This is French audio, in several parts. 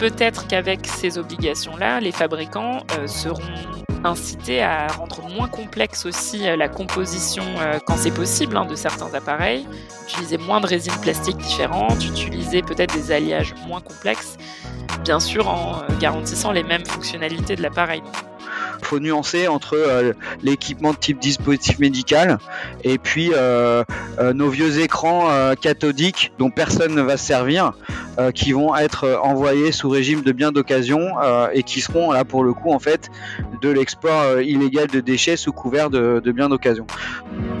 peut-être qu'avec ces obligations-là, les fabricants seront incités à rendre moins complexe aussi la composition, quand c'est possible, hein, de certains appareils, utiliser moins de résines plastiques différentes, utiliser peut-être des alliages moins complexes, bien sûr en garantissant les mêmes fonctionnalités de l'appareil faut nuancer entre euh, l'équipement de type dispositif médical et puis euh, euh, nos vieux écrans cathodiques dont personne ne va se servir, qui vont être envoyés sous régime de biens d'occasion et qui seront là pour le coup en fait de l'export illégal de déchets sous couvert de, biens d'occasion.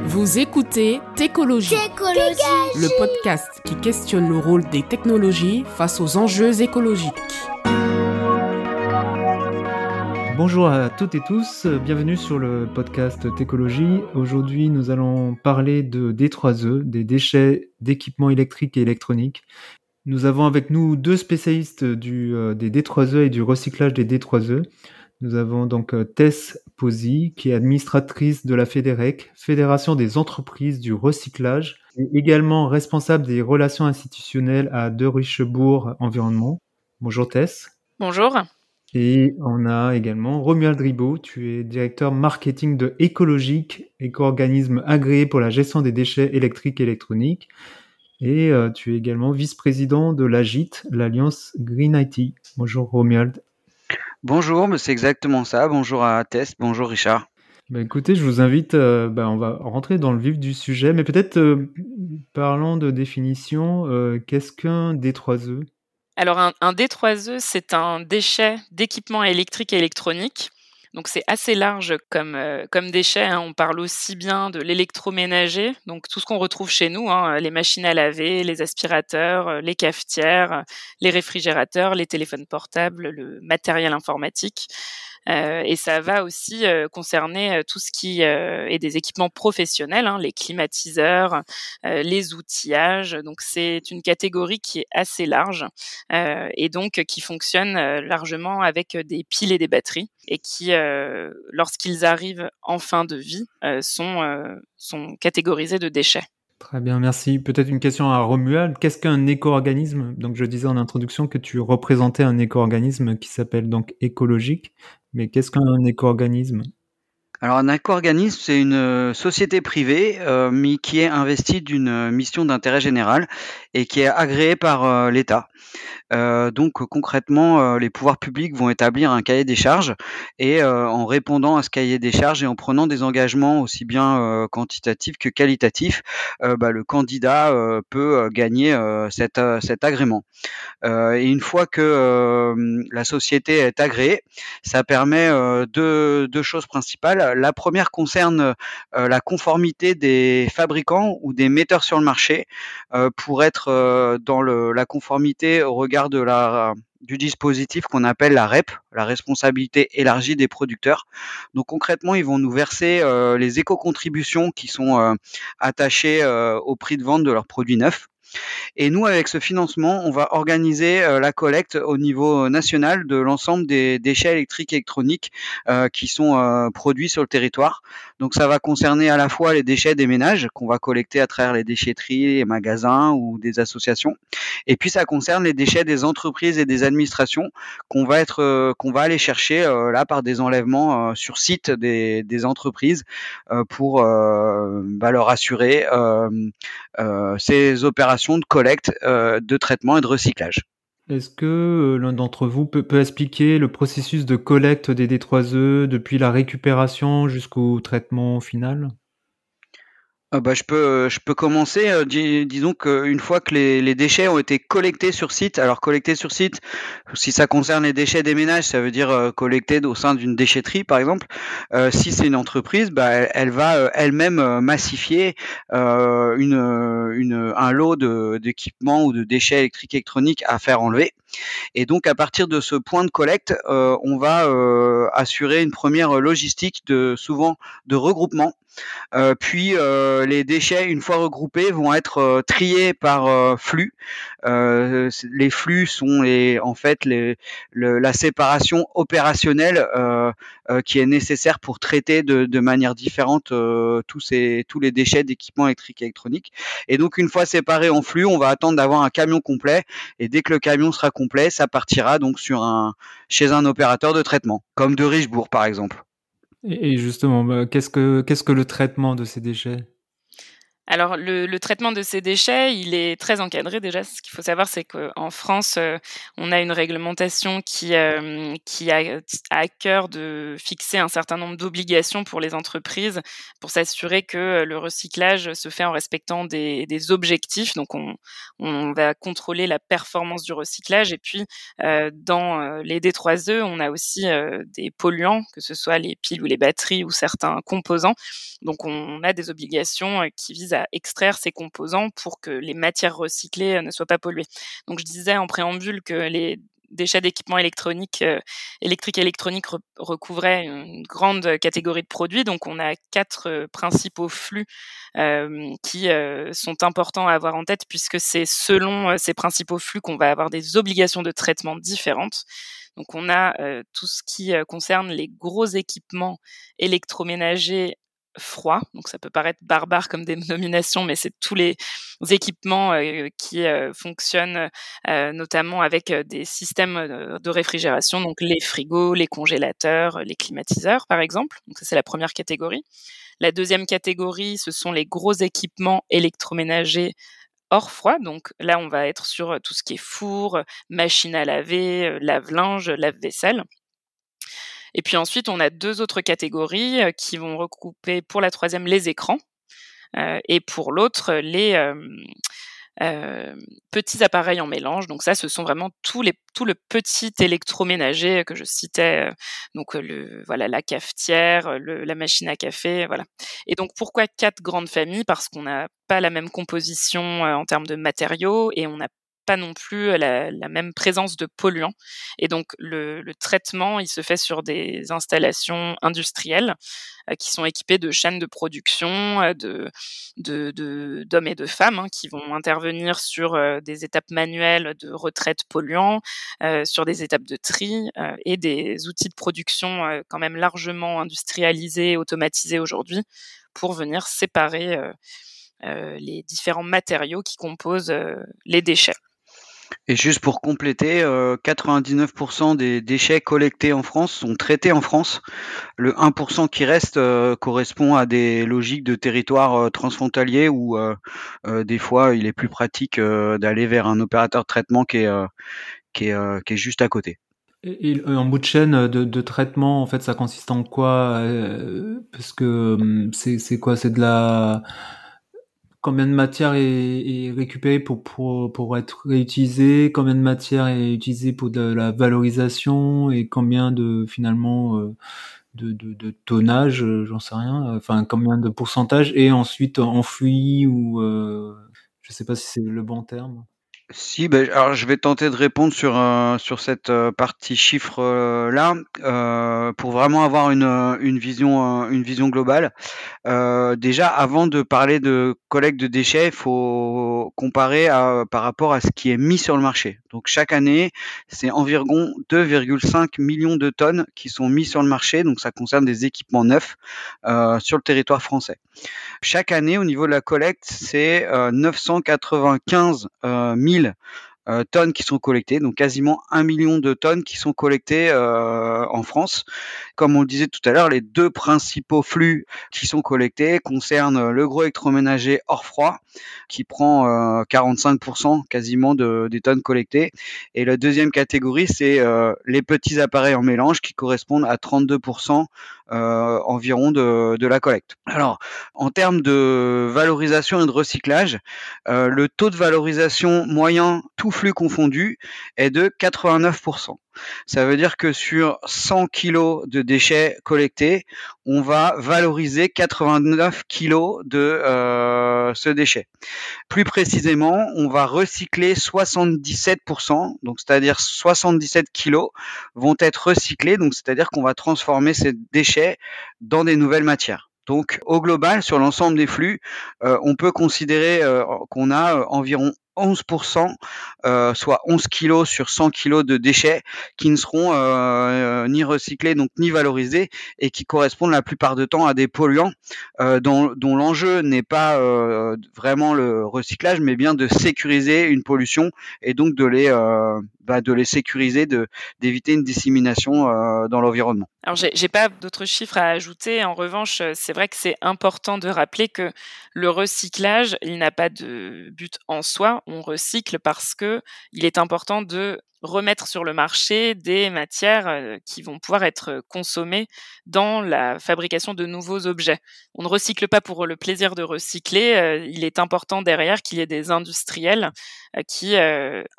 Vous écoutez Técologie, le podcast qui questionne le rôle des technologies face aux enjeux écologiques. Bonjour à toutes et tous, bienvenue sur le podcast Técologie. Aujourd'hui, nous allons parler de D3E, des déchets d'équipements électriques et électroniques. Nous avons avec nous deux spécialistes du, euh, des D3E et du recyclage des D3E. Nous avons donc euh, Tess Posy, qui est administratrice de la FEDEREC, Fédération des entreprises du recyclage, et également responsable des relations institutionnelles à De Richebourg Environnement. Bonjour Tess. Bonjour. Et on a également Romuald Ribot, tu es directeur marketing de Écologique, éco-organisme agréé pour la gestion des déchets électriques et électroniques. Et euh, tu es également vice-président de l'AGIT, l'Alliance Green IT. Bonjour Romuald. Bonjour, c'est exactement ça. Bonjour à Tess, bonjour Richard. Bah, écoutez, je vous invite, euh, bah, on va rentrer dans le vif du sujet, mais peut-être euh, parlons de définition. Qu'est-ce qu'un D3E alors un, D3E, c'est un déchet d'équipement électrique et électronique. Donc c'est assez large comme, euh, déchet. Hein. On parle aussi bien de l'électroménager, donc tout ce qu'on retrouve chez nous, hein, les machines à laver, les aspirateurs, euh, les cafetières, les réfrigérateurs, les téléphones portables, le matériel informatique. Euh, et ça va aussi euh, concerner euh, tout ce qui est des équipements professionnels, hein, les climatiseurs, les outillages. Donc c'est une catégorie qui est assez large et donc qui fonctionne largement avec des piles et des batteries et qui, lorsqu'ils arrivent en fin de vie, sont, sont catégorisés de déchets. Très bien, merci. Peut-être une question à Romuald. Qu'est-ce qu'un éco-organisme? Donc, je disais en introduction que tu représentais un éco-organisme qui s'appelle donc écologique. Mais qu'est-ce qu'un éco-organisme? Alors un éco-organisme, c'est une euh, société privée euh, qui est investie d'une euh, mission d'intérêt général et qui est agréée par l'État. Donc concrètement, les pouvoirs publics vont établir un cahier des charges et en répondant à ce cahier des charges et en prenant des engagements aussi bien quantitatifs que qualitatifs, bah, le candidat peut gagner cet, agrément. et une fois que la société est agréée, ça permet deux choses principales. La première concerne la conformité des fabricants ou des metteurs sur le marché pour être dans le, la conformité au regard de la du dispositif qu'on appelle la REP, la responsabilité élargie des producteurs. Donc concrètement, ils vont nous verser euh, les éco-contributions qui sont euh, attachées euh, au prix de vente de leurs produits neufs. Et nous, avec ce financement, on va organiser euh, la collecte au niveau national de l'ensemble des déchets électriques et électroniques euh, qui sont euh, produits sur le territoire. Donc ça va concerner à la fois les déchets des ménages qu'on va collecter à travers les déchetteries, les magasins ou des associations. Et puis ça concerne les déchets des entreprises et des administrations qu'on va être qu'on va aller chercher là par des enlèvements sur site des, entreprises pour bah, leur assurer ces opérations de collecte, euh, de traitement et de recyclage. Est-ce que euh, l'un d'entre vous peut, peut, expliquer le processus de collecte des D3E depuis la récupération jusqu'au traitement final? Ah bah, je peux je peux commencer. Euh, disons qu'une fois que les, les, déchets ont été collectés sur site, alors collectés sur site, si ça concerne les déchets des ménages, ça veut dire euh, collectés au sein d'une déchetterie par exemple. Euh, si c'est une entreprise, bah, elle, va elle-même massifier une, une, un lot d'équipements ou de déchets électriques électroniques à faire enlever. Et donc à partir de ce point de collecte, on va assurer une première logistique de souvent de regroupement puis les déchets, une fois regroupés, vont être triés par flux. les flux sont les, en fait la séparation opérationnelle qui est nécessaire pour traiter de, manière différente tous ces tous les déchets d'équipements électriques et électroniques. Et donc une fois séparés en flux, on va attendre d'avoir un camion complet. Et dès que le camion sera complet, ça partira donc chez un opérateur de traitement, comme de Richebourg par exemple. Et justement, bah, qu'est-ce que qu'est-ce que le traitement de ces déchets? Alors le, traitement de ces déchets, il est très encadré déjà. Ce qu'il faut savoir, c'est qu'en France, euh, on a une réglementation qui, euh, a, à cœur de fixer un certain nombre d'obligations pour les entreprises pour s'assurer que le recyclage se fait en respectant des, objectifs. Donc on, va contrôler la performance du recyclage. Et puis euh, dans les D3E, on a aussi des polluants, que ce soit les piles ou les batteries ou certains composants. Donc on a des obligations qui visent à extraire ces composants pour que les matières recyclées euh, ne soient pas polluées. Donc je disais en préambule que les déchets d'équipements électroniques, euh, électriques et électroniques recouvraient une grande catégorie de produits. Donc, on a quatre euh, principaux flux qui sont importants à avoir en tête puisque c'est selon ces principaux flux qu'on va avoir des obligations de traitement différentes. Donc, on a tout ce qui concerne les gros équipements électroménagers froid. Donc ça peut paraître barbare comme dénomination, mais c'est tous les équipements euh, qui euh, fonctionnent euh, notamment avec des systèmes de réfrigération, donc les frigos, les congélateurs, les climatiseurs par exemple. Donc ça c'est la première catégorie. La deuxième catégorie, ce sont les gros équipements électroménagers hors froid. Donc là, on va être sur tout ce qui est four, machine à laver, lave-linge, lave-vaisselle. Et puis ensuite, on a deux autres catégories euh, qui vont recouper pour la troisième les écrans euh, et pour l'autre les euh, petits appareils en mélange. Donc ça, ce sont vraiment tous les, tout le petit électroménager que je citais. donc le, voilà, la cafetière, la machine à café, voilà. Et donc pourquoi quatre grandes familles? Parce qu'on n'a pas la même composition en termes de matériaux et on n'a pas non plus la, même présence de polluants. Et donc le, traitement, il se fait sur des installations industrielles qui sont équipées de chaînes de production euh, de, d'hommes et de femmes hein, qui vont intervenir sur des étapes manuelles de retraite polluants, sur des étapes de tri et des outils de production quand même largement industrialisés, automatisés aujourd'hui pour venir séparer les différents matériaux qui composent les déchets. Et juste pour compléter, 99% euh, des déchets collectés en France sont traités en France. Le 1% qui reste euh, correspond à des logiques de territoire euh, transfrontalier où des fois il est plus pratique d'aller vers un opérateur de traitement qui est, qui est, qui est juste à côté. Et, en bout de chaîne de, traitement, en fait, ça consiste en quoi Parce que hum, c'est quoi? C'est de la combien de matière est, récupérée pour, pour, pour être réutilisée, combien de matière est utilisée pour de la valorisation et combien de finalement euh, de, de, de tonnage, euh, j'en sais rien, enfin combien de pourcentage et ensuite enfoui ou euh, je sais pas si c'est le bon terme. Si, ben, alors je vais tenter de répondre sur, euh, sur cette euh, partie chiffre euh, là pour vraiment avoir une, une vision une vision globale. déjà, avant de parler de collecte de déchets, il faut comparer par rapport à ce qui est mis sur le marché. Donc chaque année, c'est environ 2,5 millions de tonnes qui sont mis sur le marché. Donc ça concerne des équipements neufs sur le territoire français. Chaque année, au niveau de la collecte, c'est 995 000 euh, tonnes qui sont collectées, donc quasiment un million de tonnes qui sont collectées euh, en France. Comme on le disait tout à l'heure, les deux principaux flux qui sont collectés concernent le gros électroménager hors froid, qui prend 45% euh, quasiment de, des tonnes collectées, et la deuxième catégorie, c'est les petits appareils en mélange qui correspondent à 32% environ de, la collecte. Alors, en termes de valorisation et de recyclage, le taux de valorisation moyen tout flux confondu est de 89%. Ça veut dire que sur 100 kg de déchets collectés, on va valoriser 89 kg de euh, ce déchet. Plus précisément, on va recycler 77%, donc c'est-à-dire 77 kg vont être recyclés, donc c'est-à-dire qu'on va transformer ces déchets dans des nouvelles matières. Donc au global, sur l'ensemble des flux, on peut considérer qu'on a environ 11%, euh, soit 11 kg sur 100 kg de déchets qui ne seront euh, ni recyclés donc ni valorisés et qui correspondent la plupart du temps à des polluants euh, dont, l'enjeu n'est pas vraiment le recyclage mais bien de sécuriser une pollution et donc de les bah, de les sécuriser, d'éviter une dissémination dans l'environnement. Alors j'ai pas d'autres chiffres à ajouter. En revanche, c'est vrai que c'est important de rappeler que le recyclage, il n'a pas de but en soi on recycle parce que il est important de remettre sur le marché des matières euh, qui vont pouvoir être consommées dans la fabrication de nouveaux objets. On ne recycle pas pour le plaisir de recycler, euh, il est important derrière qu'il y ait des industriels euh, qui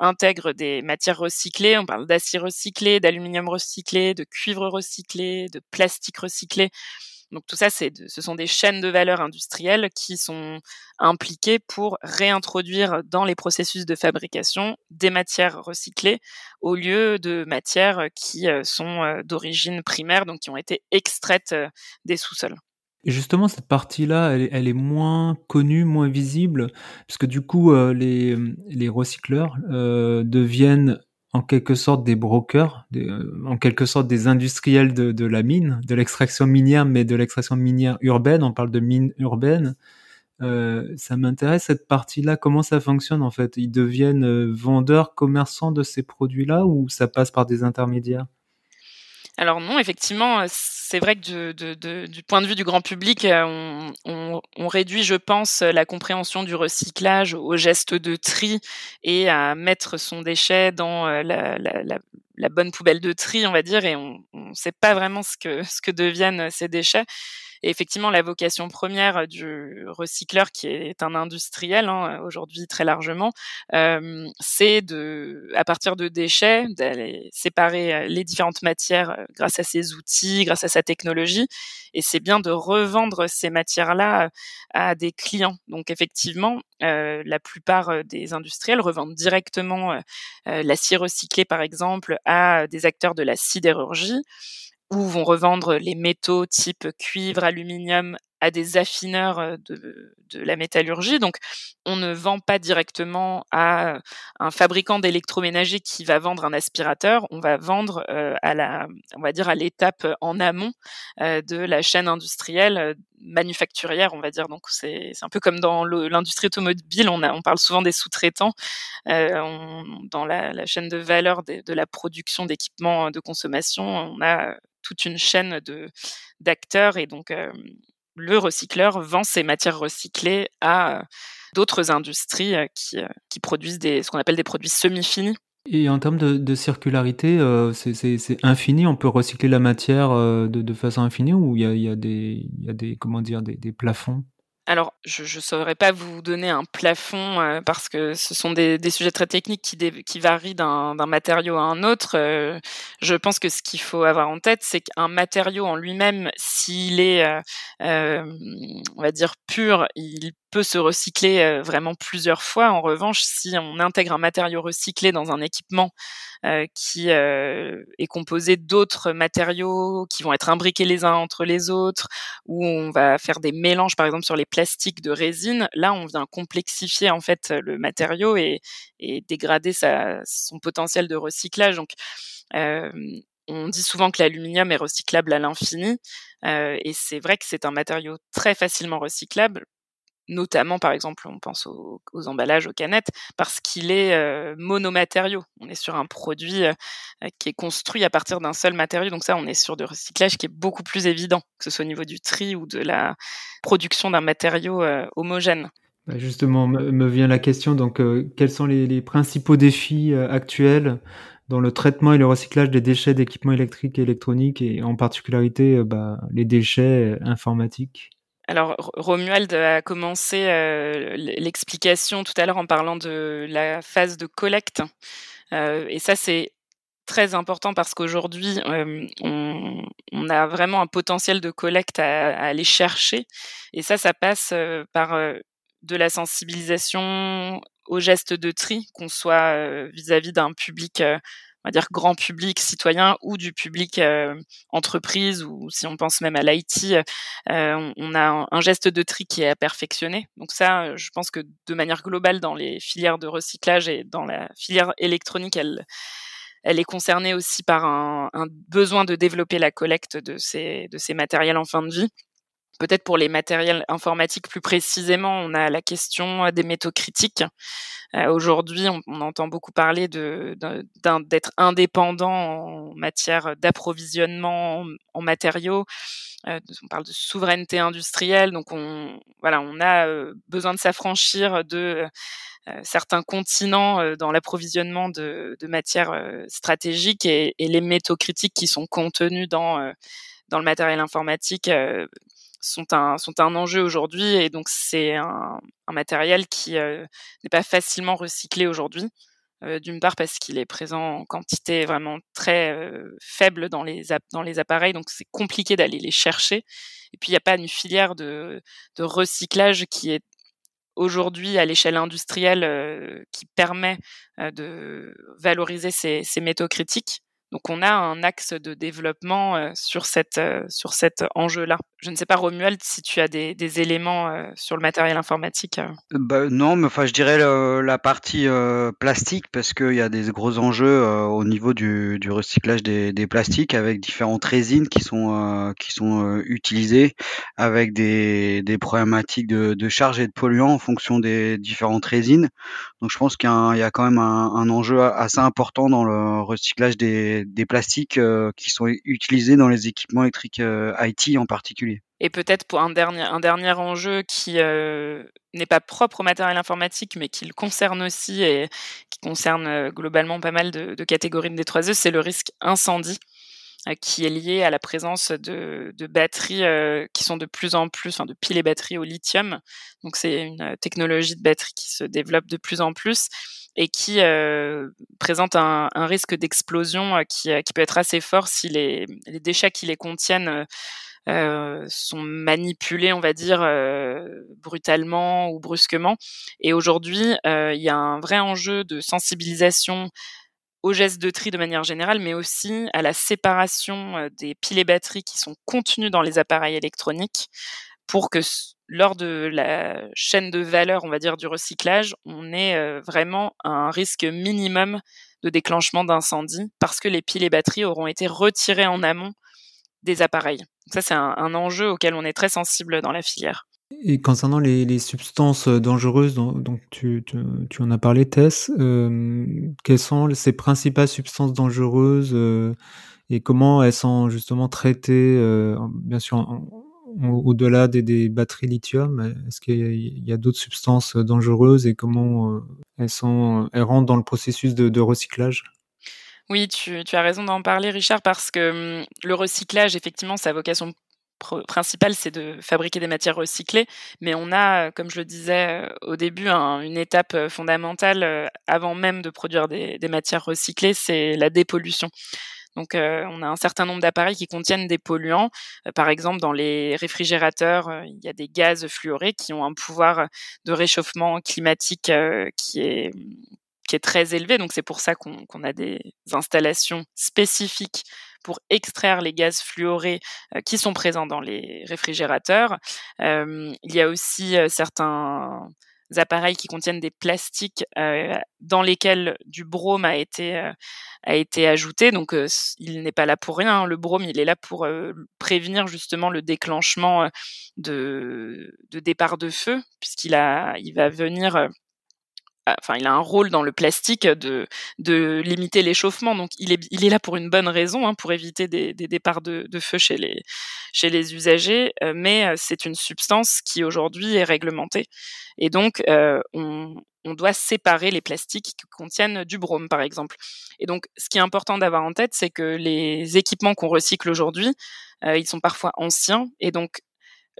intègrent des matières recyclées, on parle d'acier recyclé, d'aluminium recyclé, de cuivre recyclé, de plastique recyclé. Donc tout ça, c'est ce sont des chaînes de valeur industrielles qui sont impliquées pour réintroduire dans les processus de fabrication des matières recyclées au lieu de matières qui euh, sont euh, d'origine primaire, donc qui ont été extraites euh, des sous-sols. Et justement, cette partie-là, elle, est moins connue, moins visible, parce que du coup, les, les recycleurs deviennent en quelque sorte des brokers, euh, en quelque sorte des industriels de, de la mine, de l'extraction minière, mais de l'extraction minière urbaine. On parle de mine urbaine. Euh, ça m'intéresse cette partie-là. Comment ça fonctionne en fait? Ils deviennent euh, vendeurs, commerçants de ces produits-là ou ça passe par des intermédiaires? Alors non, effectivement, c'est vrai que du point de vue du grand public, on, on, réduit, je pense, la compréhension du recyclage au geste de tri et à mettre son déchet dans la, la, bonne poubelle de tri, on va dire, et on ne sait pas vraiment ce que deviennent ces déchets. Et effectivement, la vocation première du recycleur, qui est un industriel hein, aujourd'hui très largement, euh, c'est de, à partir de déchets, d'aller séparer euh, les différentes matières euh, grâce à ses outils, grâce à sa technologie. Et c'est bien de revendre ces matières-là à des clients. Donc effectivement, euh, la plupart des industriels revendent directement euh, l'acier recyclé, par exemple, à des acteurs de la sidérurgie ou vont revendre les métaux type cuivre, aluminium à des affineurs de, la métallurgie. Donc, on ne vend pas directement à un fabricant d'électroménager qui va vendre un aspirateur. On va vendre à la, on va dire à l'étape en amont de la chaîne industrielle manufacturière, on va dire. Donc, c'est un peu comme dans l'industrie automobile. On, parle souvent des sous-traitants dans la, chaîne de valeur de, la production d'équipements de consommation. On a toute une chaîne d'acteurs et donc le recycleur vend ses matières recyclées à d'autres industries qui, qui produisent des, ce qu'on appelle des produits semi-finis. Et en termes de, circularité, euh, c'est infini. On peut recycler la matière de, façon infinie ou il y a, y a, des plafonds? Alors, je ne saurais pas vous donner un plafond euh, parce que ce sont des, des sujets très techniques qui, qui varient d'un matériau à un autre. Euh, je pense que ce qu'il faut avoir en tête, c'est qu'un matériau en lui-même, s'il est, euh, on va dire, pur, il peut se recycler vraiment plusieurs fois. En revanche, si on intègre un matériau recyclé dans un équipement qui est composé d'autres matériaux qui vont être imbriqués les uns entre les autres, où on va faire des mélanges, par exemple sur les plastiques de résine, là on vient complexifier en fait le matériau et, et dégrader sa, son potentiel de recyclage. Donc on dit souvent que l'aluminium est recyclable à l'infini, euh, et c'est vrai que c'est un matériau très facilement recyclable notamment par exemple on pense aux, emballages, aux canettes, parce qu'il est euh, monomatériau. On est sur un produit euh, qui est construit à partir d'un seul matériau, donc ça on est sur de recyclage qui est beaucoup plus évident, que ce soit au niveau du tri ou de la production d'un matériau euh, homogène. Bah, justement, me vient la question, donc quels sont les, principaux défis actuels dans le traitement et le recyclage des déchets d'équipements électriques et électroniques, et en particularité bah, les déchets informatiques? Alors, Romuald a commencé euh, l'explication tout à l'heure en parlant de la phase de collecte. Euh, et ça, c'est très important parce qu'aujourd'hui, euh, on, a vraiment un potentiel de collecte à, aller chercher. Et ça, ça passe par de la sensibilisation au geste de tri, qu'on soit vis-à-vis d'un public on va dire grand public citoyen ou du public entreprise ou si on pense même à l'IT, on, a un, geste de tri qui est à perfectionner. Donc ça, je pense que de manière globale dans les filières de recyclage et dans la filière électronique, elle est concernée aussi par un, besoin de développer la collecte de ces matériels en fin de vie. Peut-être pour les matériels informatiques plus précisément, on a la question des métaux critiques. Euh, Aujourd'hui, on, on, entend beaucoup parler d'être indépendant en matière d'approvisionnement en, matériaux. Euh, on parle de souveraineté industrielle, donc on voilà, on a euh, besoin de s'affranchir de euh, certains continents euh, dans l'approvisionnement de, de, matières stratégiques et, et, les métaux critiques qui sont contenus dans dans le matériel informatique sont un, sont un enjeu aujourd'hui et donc c'est un, un, matériel qui euh, n'est pas facilement recyclé aujourd'hui. Euh, D'une part parce qu'il est présent en quantité vraiment très euh, faible dans les, dans les appareils, donc c'est compliqué d'aller les chercher. Et puis il n'y a pas une filière de, de recyclage qui est aujourd'hui à l'échelle industrielle euh, qui permet de valoriser ces, ces métaux critiques. Donc on a un axe de développement euh, sur cette euh, sur cet enjeu-là. Je ne sais pas Romuald si tu as des, éléments euh, sur le matériel informatique. Bah, non, mais enfin je dirais la partie plastique parce qu'il y a des gros enjeux au niveau du, recyclage des, plastiques avec différentes résines qui sont qui sont utilisées avec des, problématiques de, charge et de polluants en fonction des différentes résines. Donc je pense qu'il y, a quand même un, enjeu assez important dans le recyclage des plastiques euh, qui sont utilisés dans les équipements électriques euh, IT en particulier. Et peut-être pour un dernier, un dernier enjeu qui euh, n'est pas propre au matériel informatique, mais qui le concerne aussi et qui concerne globalement pas mal de, catégories de D3E, c'est le risque incendie qui est lié à la présence de, batteries qui sont de plus en plus, enfin de piles et batteries au lithium. Donc c'est une technologie de batterie qui se développe de plus en plus et qui euh, présente un, risque d'explosion euh, qui, euh, qui, peut être assez fort si les, les déchets qui les contiennent euh, sont manipulés, on va dire, euh, brutalement ou brusquement. Et aujourd'hui, il y a un vrai enjeu de sensibilisation aux gestes de tri de manière générale, mais aussi à la séparation des piles et batteries qui sont contenues dans les appareils électroniques pour que lors de la chaîne de valeur, on va dire, du recyclage, on ait euh, vraiment un risque minimum de déclenchement d'incendie parce que les piles et batteries auront été retirées en amont des appareils. Ça, c'est un, enjeu auquel on est très sensible dans la filière. Et concernant les, substances dangereuses dont, tu, en as parlé, Tess, euh, quelles sont ces principales substances dangereuses euh, et comment elles sont justement traitées, bien sûr, au-delà des, batteries lithium Est-ce qu'il y a, d'autres substances dangereuses et comment euh, elles, sont, elles rentrent dans le processus de, recyclage? Oui, tu, as raison d'en parler, Richard, parce que hum, le recyclage, effectivement, sa vocation principale, c'est de fabriquer des matières recyclées, mais on a, comme je le disais euh, au début, une étape euh, fondamentale avant même de produire des matières recyclées, c'est la dépollution. Donc, euh, on a un certain nombre d'appareils qui contiennent des polluants. Euh, par exemple, dans les réfrigérateurs, euh, il y a des gaz fluorés qui ont un pouvoir de réchauffement climatique qui est qui est très élevé. Donc, c'est pour ça qu'on a des installations spécifiques pour extraire les gaz fluorés qui sont présents dans les réfrigérateurs. il y a aussi certains appareils qui contiennent des plastiques euh, dans lesquels du brome a été euh, a été ajouté. Donc euh, il n'est pas là pour rien. Hein. Le brome, il est là pour prévenir justement le déclenchement de, de départ de feu, puisqu'il il va venir enfin, il a un rôle dans le plastique de, de limiter l'échauffement. Donc, il est, il est là pour une bonne raison, hein, pour éviter des, des départs de, de, feu chez les, chez les usagers. Euh, mais euh, c'est une substance qui aujourd'hui est réglementée. Et donc, euh, on, on doit séparer les plastiques qui contiennent du brome, par exemple. Et donc, ce qui est important d'avoir en tête, c'est que les équipements qu'on recycle aujourd'hui, euh, ils sont parfois anciens. Et donc,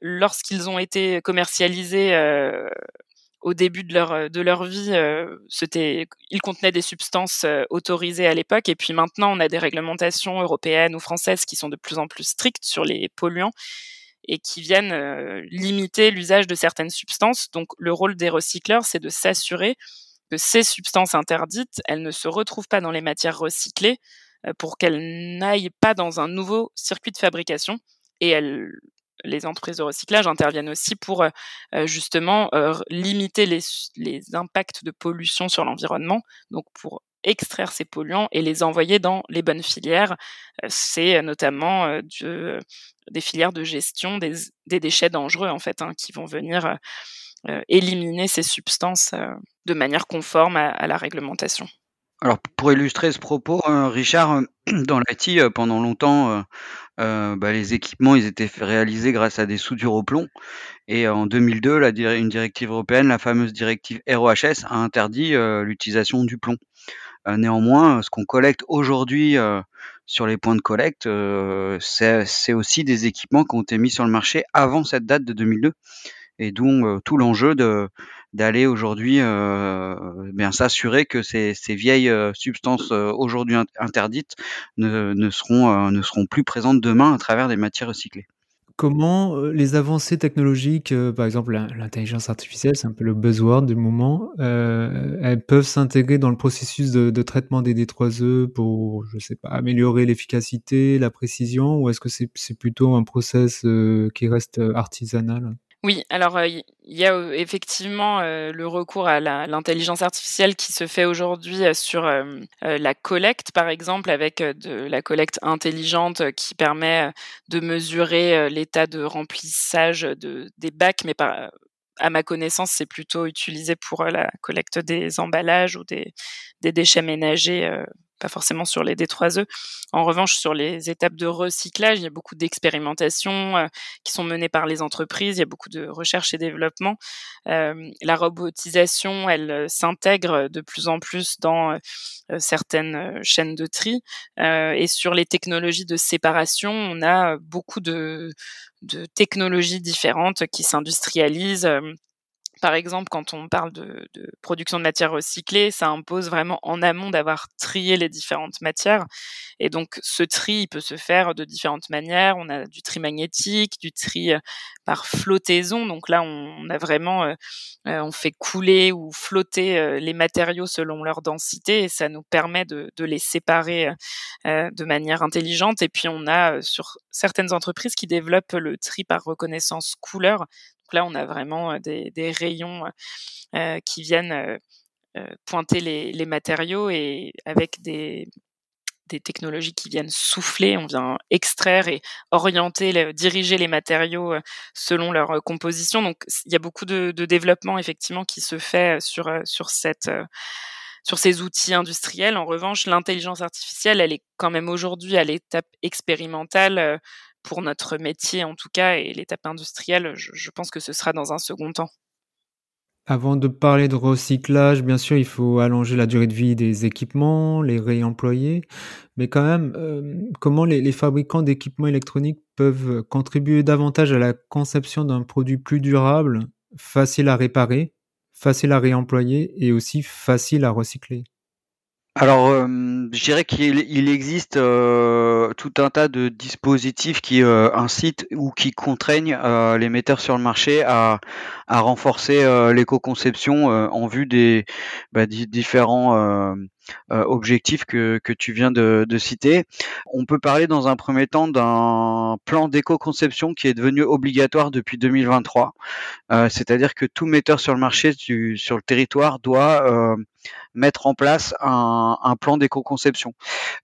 lorsqu'ils ont été commercialisés euh, au début de leur leur vie, euh, ils contenaient des substances euh, autorisées à l'époque et puis maintenant on a des réglementations européennes ou françaises qui sont de plus en plus strictes sur les polluants et qui viennent euh, limiter l'usage de certaines substances. Donc le rôle des recycleurs, c'est de s'assurer que ces substances interdites, elles ne se retrouvent pas dans les matières recyclées pour qu'elles n'aillent pas dans un nouveau circuit de fabrication. Et elles, les entreprises de recyclage interviennent aussi pour justement limiter les, impacts de pollution sur l'environnement, donc pour extraire ces polluants et les envoyer dans les bonnes filières. C'est notamment de, des filières de gestion des, des, déchets dangereux en fait, hein, qui vont venir éliminer ces substances de manière conforme à la réglementation. Alors pour illustrer ce propos, euh, Richard, euh, dans l'IT, euh, pendant longtemps, bah, les équipements ils étaient réalisés grâce à des soudures au plomb. Et en 2002, la, une directive européenne, la fameuse directive ROHS, a interdit l'utilisation du plomb. néanmoins, ce qu'on collecte aujourd'hui sur les points de collecte, c'est aussi des équipements qui ont été mis sur le marché avant cette date de 2002 et dont tout l'enjeu de d'aller aujourd'hui euh, bien s'assurer que ces, vieilles euh, substances euh, aujourd'hui interdites ne, seront plus présentes demain à travers des matières recyclées. Comment les avancées technologiques, par exemple l'intelligence artificielle, c'est un peu le buzzword du moment, elles peuvent s'intégrer dans le processus de, de, traitement des D3E pour, je sais pas, améliorer l'efficacité, la précision, ou est-ce que c'est plutôt un process qui reste artisanal? Oui, alors il y a effectivement le recours à l'intelligence artificielle qui se fait aujourd'hui sur la collecte, par exemple, avec de la collecte intelligente qui permet de mesurer l'état de remplissage de, des bacs, mais par, à ma connaissance, c'est plutôt utilisé pour la collecte des emballages ou des déchets ménagers pas forcément sur les D3E. En revanche, sur les étapes de recyclage, il y a beaucoup d'expérimentations euh, qui sont menées par les entreprises, il y a beaucoup de recherche et développement. Euh, la robotisation, elle euh, s'intègre de plus en plus dans certaines chaînes de tri. et sur les technologies de séparation, on a beaucoup de, de technologies différentes qui s'industrialisent par exemple, quand on parle de, production de matières recyclées, ça impose vraiment en amont d'avoir trié les différentes matières. Et donc, ce tri, il peut se faire de différentes manières. On a du tri magnétique, du tri euh, par flottaison. Donc là, on, a vraiment, euh, euh, on fait couler ou flotter les matériaux selon leur densité et ça nous permet de, les séparer de manière intelligente. Et puis, on a sur certaines entreprises qui développent le tri par reconnaissance couleur là, on a vraiment des, rayons qui viennent pointer les, matériaux et avec des, technologies qui viennent souffler, on vient extraire et orienter, diriger les matériaux selon leur composition. Donc il y a beaucoup de, développement effectivement qui se fait sur, sur ces outils industriels. En revanche, l'intelligence artificielle, elle est quand même aujourd'hui à l'étape expérimentale pour notre métier en tout cas, et l'étape industrielle, je, pense que ce sera dans un second temps. Avant de parler de recyclage, bien sûr, il faut allonger la durée de vie des équipements, les réemployer. Mais quand même, euh, comment les, fabricants d'équipements électroniques peuvent contribuer davantage à la conception d'un produit plus durable, facile à réparer, facile à réemployer et aussi facile à recycler? Alors, je dirais qu'il existe tout un tas de dispositifs qui incitent ou qui contraignent les metteurs sur le marché à, renforcer l'éco-conception en vue des bah, différents objectifs que, tu viens de, citer. On peut parler dans un premier temps d'un plan d'éco-conception qui est devenu obligatoire depuis 2023. C'est-à-dire que tout metteur sur le marché, sur le territoire, doit mettre en place un, plan d'éco-conception.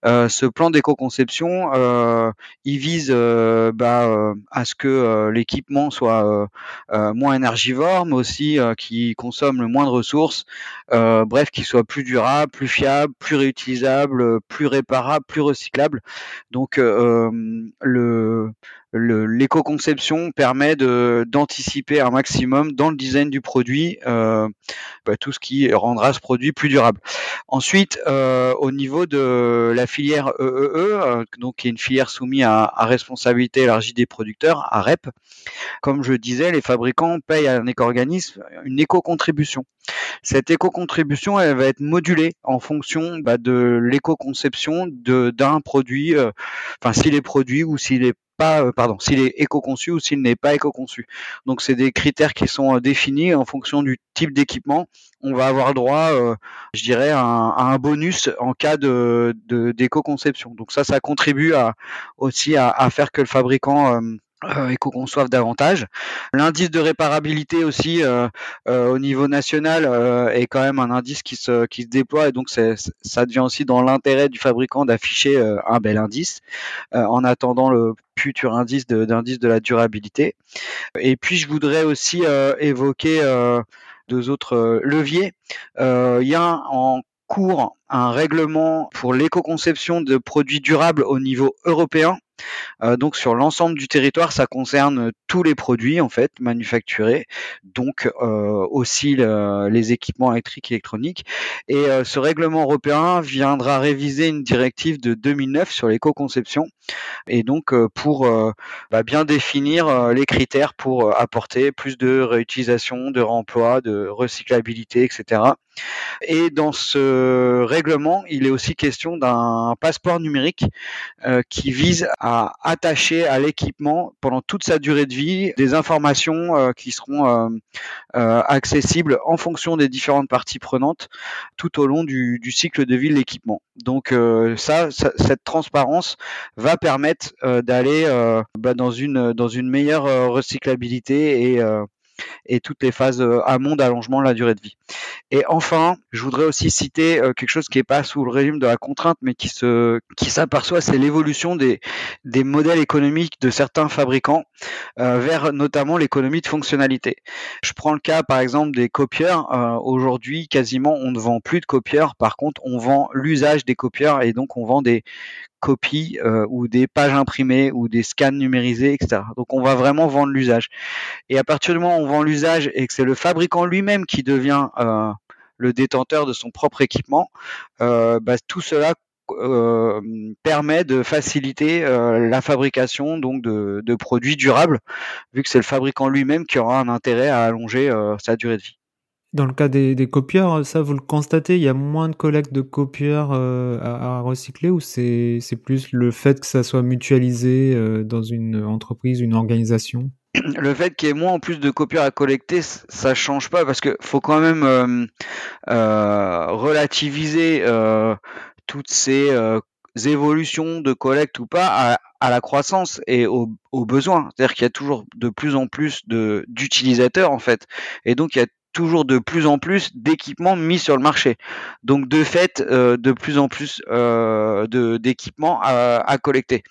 Euh, ce plan d'éco-conception, euh, il vise euh, bah, à ce que l'équipement soit moins énergivore, mais aussi qui consomme le moins de ressources, bref, qu'il soit plus durable, plus fiable, plus réutilisable, plus réparable, plus recyclable. Donc le l'éco-conception permet d'anticiper un maximum dans le design du produit euh, bah, tout ce qui rendra ce produit plus durable. Ensuite, euh, au niveau de la filière EEE, e e, euh, donc qui est une filière soumise à, à responsabilité élargie des producteurs, à REP, comme je disais, les fabricants payent à un éco-organisme une éco-contribution. Cette éco-contribution, elle va être modulée en fonction bah, de l'éco-conception d'un produit, enfin s'il est produit ou s'il est pas, pardon, s'il est éco-conçu ou s'il n'est pas éco-conçu. Donc c'est des critères qui sont définis en fonction du type d'équipement. On va avoir droit, je dirais, à un, bonus en cas de d'éco-conception. Donc ça, ça contribue aussi à, faire que le fabricant euh, éco-conçoivent davantage. L'indice de réparabilité aussi euh, euh, au niveau national euh, est quand même un indice qui se, qui se déploie et donc ça devient aussi dans l'intérêt du fabricant d'afficher un bel indice en attendant le futur indice d'indice de, la durabilité. Et puis je voudrais aussi évoquer deux autres leviers. Il y a en cours un règlement pour l'éco-conception de produits durables au niveau européen euh, donc sur l'ensemble du territoire, ça concerne tous les produits en fait manufacturés, donc euh, aussi les équipements électriques et électroniques. Et euh, ce règlement européen viendra réviser une directive de 2009 sur l'éco-conception, et donc pour bah, bien définir les critères pour apporter plus de réutilisation, de remploi, de recyclabilité, etc. Et dans ce règlement, il est aussi question d'un passeport numérique qui vise à attacher à l'équipement pendant toute sa durée de vie des informations euh, qui seront euh, euh, accessibles en fonction des différentes parties prenantes tout au long du, cycle de vie de l'équipement. Donc ça, cette transparence va permettre d'aller bah, dans une dans une meilleure recyclabilité et et toutes les phases amont d'allongement de la durée de vie. Et enfin, je voudrais aussi citer euh, quelque chose qui n'est pas sous le régime de la contrainte, mais qui se qui s'aperçoit, c'est l'évolution des des modèles économiques de certains fabricants euh, vers notamment l'économie de fonctionnalité. Je prends le cas par exemple des copieurs. Euh, aujourd'hui, quasiment, on ne vend plus de copieurs. Par contre, on vend l'usage des copieurs et donc on vend des copies ou des pages imprimées ou des scans numérisés, etc. Donc on va vraiment vendre l'usage. Et à partir du moment où on vend l'usage et que c'est le fabricant lui-même qui devient le détenteur de son propre équipement, euh, bah, tout cela euh, permet de faciliter euh, la fabrication donc de, produits durables, vu que c'est le fabricant lui-même qui aura un intérêt à allonger sa durée de vie. Dans le cas des, copieurs, ça vous le constatez, il y a moins de collecte de copieurs à, recycler ou c'est plus le fait que ça soit mutualisé dans une entreprise, une organisation? Le fait qu'il y ait moins en plus de copieurs à collecter, ça change pas parce que faut quand même euh, euh, relativiser euh, toutes ces évolutions de collecte ou pas à, la croissance et aux, aux besoins. C'est-à-dire qu'il y a toujours de plus en plus de d'utilisateurs en fait, et donc il y a toujours de plus en plus d'équipements mis sur le marché. Donc de fait, euh, de plus en plus euh, d'équipements à, collecter.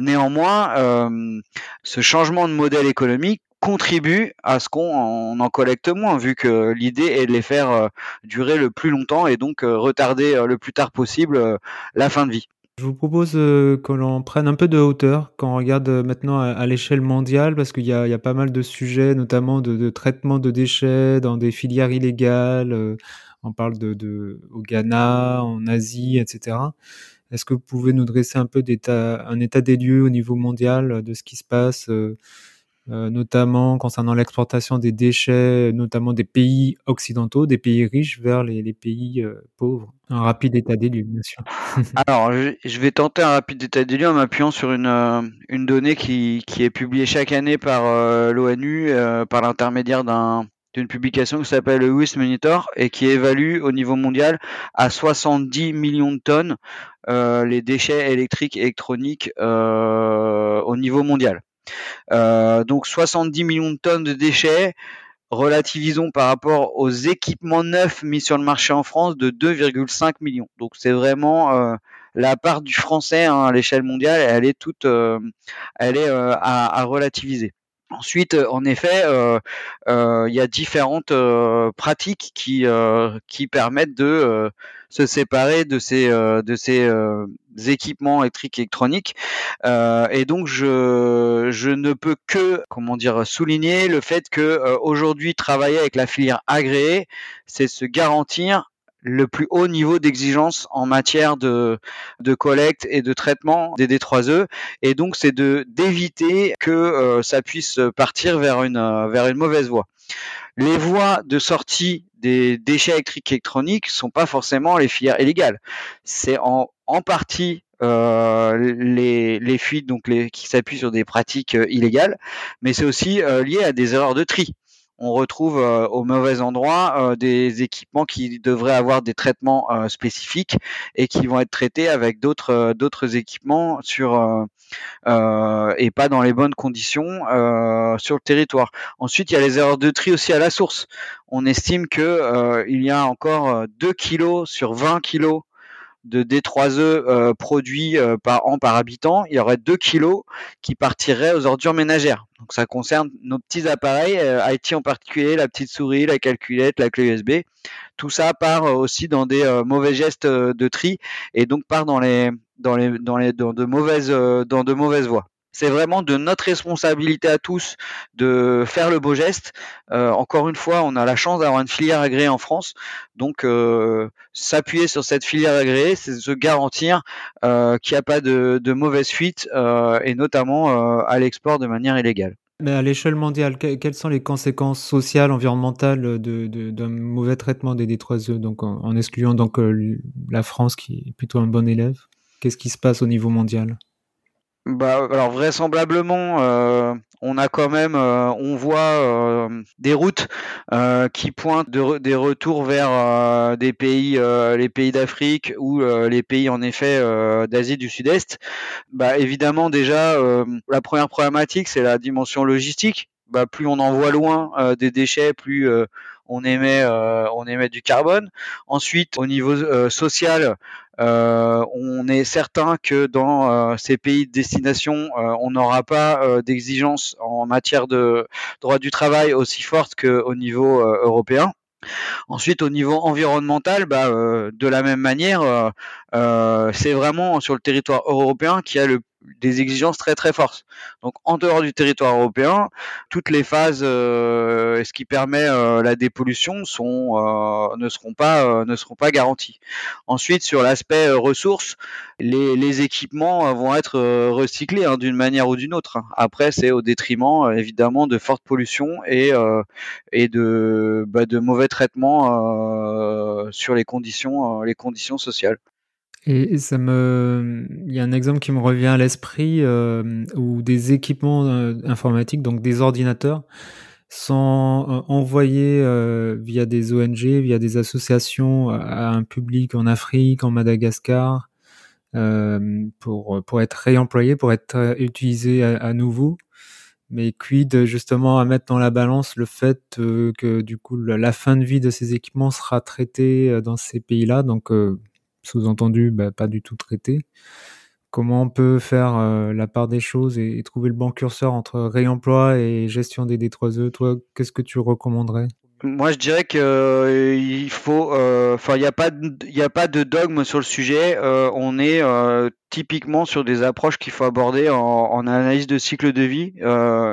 Néanmoins, euh, ce changement de modèle économique contribue à ce qu'on en collecte moins, vu que l'idée est de les faire durer le plus longtemps et donc retarder le plus tard possible la fin de vie. Je vous propose euh, que l'on prenne un peu de hauteur quand on regarde euh, maintenant à, l'échelle mondiale, parce qu'il y, a, pas mal de sujets, notamment de, traitement de déchets dans des filières illégales. Euh, on parle de, au Ghana, en Asie, etc. Est-ce que vous pouvez nous dresser un peu un état des lieux au niveau mondial de ce qui se passe euh, notamment concernant l'exportation des déchets, notamment des pays occidentaux, des pays riches vers les, pays euh, pauvres. Un rapide état des lieux, bien sûr. Alors, je vais tenter un rapide état des lieux en m'appuyant sur une, euh, une donnée qui, qui est publiée chaque année par l'ONU par l'intermédiaire d'un d'une publication qui s'appelle le Waste Monitor et qui évalue au niveau mondial à 70 millions de tonnes les déchets électriques électroniques au niveau mondial. Euh, donc 70 millions de tonnes de déchets, relativisons par rapport aux équipements neufs mis sur le marché en France de 2,5 millions. Donc c'est vraiment euh, la part du français hein, à l'échelle mondiale, elle est toute, euh, elle est à, relativiser. Ensuite, en effet, il y a différentes pratiques qui, qui permettent de se séparer de ces, de ces équipements électriques et électroniques. Euh, et donc je, je ne peux que comment dire souligner le fait que euh, aujourd'hui travailler avec la filière agréée, c'est se garantir le plus haut niveau d'exigence en matière de, de collecte et de traitement des D3E et donc c'est de d'éviter que euh, ça puisse partir vers une vers une mauvaise voie. Les voies de sortie des déchets électriques et électroniques sont pas forcément les filières illégales. C'est en partie les, les, fuites donc les, qui s'appuient sur des pratiques illégales, mais c'est aussi lié à des erreurs de tri on retrouve euh, au mauvais endroit euh, des équipements qui devraient avoir des traitements euh, spécifiques et qui vont être traités avec d'autres d'autres équipements sur et pas dans les bonnes conditions sur le territoire. Ensuite, il y a les erreurs de tri aussi à la source. On estime que il y a encore 2 kilos sur 20 kilos de D3E euh, produits euh, par an par habitant, il y aurait 2 kilos qui partiraient aux ordures ménagères. Donc ça concerne nos petits appareils, euh, IT en particulier, la petite souris, la calculette, la clé USB. Tout ça part aussi dans des mauvais gestes de tri et donc part dans les dans les dans les dans de mauvaises dans de mauvaises voies c'est vraiment de notre responsabilité à tous de faire le beau geste. Euh, encore une fois, on a la chance d'avoir une filière agréée en France, donc euh, s'appuyer sur cette filière agréée, c'est se garantir euh, qu'il n'y a pas de, mauvaise fuite, et notamment à l'export de manière illégale. Mais à l'échelle mondiale, quelles sont les conséquences sociales, environnementales d'un mauvais traitement des D3E, donc en excluant donc la France qui est plutôt un bon élève? Qu'est-ce qui se passe au niveau mondial? Bah, alors vraisemblablement, euh, on a quand même, euh, on voit euh, des routes qui pointent des retours vers des pays, les pays d'Afrique ou les pays en effet d'Asie du Sud-Est. Bah, évidemment, déjà, la première problématique, c'est la dimension logistique. Bah, plus on envoie loin des déchets, plus on émet, on émet du carbone. Ensuite, au niveau social, euh, on est certain que dans euh, ces pays de destination, euh, on n'aura pas d'exigences en matière de droit du travail aussi fortes qu'au niveau européen. Ensuite, au niveau environnemental, bah, de la même manière, c'est vraiment sur le territoire européen qu'il y a le des exigences très très fortes. Donc en dehors du territoire européen, toutes les phases, euh, ce qui permet euh, la dépollution, sont euh, ne seront pas ne seront pas garanties. Ensuite, sur l'aspect ressources, les, les, équipements vont être recyclés hein, d'une manière ou d'une autre. Hein. Après, c'est au détriment évidemment de fortes pollutions et et de bah, de mauvais traitements sur les conditions les conditions sociales. Et ça me, il y a un exemple qui me revient à l'esprit euh, où des équipements euh, informatiques, donc des ordinateurs, sont euh, envoyés via des ONG, via des associations à un public en Afrique, en Madagascar, pour pour être réemployés, pour être utilisés à, nouveau. Mais quid justement à mettre dans la balance le fait que du coup la fin de vie de ces équipements sera traitée dans ces pays-là, donc sous-entendu bah, pas du tout traité. Comment on peut faire euh, la part des choses et, trouver le bon curseur entre réemploi et gestion des D3E Toi, qu'est-ce que tu recommanderais? Moi, je dirais que euh, faut, euh, enfin, il n'y a pas, a pas de dogme sur le sujet. on est typiquement sur des approches qu'il faut aborder en, analyse de cycle de vie.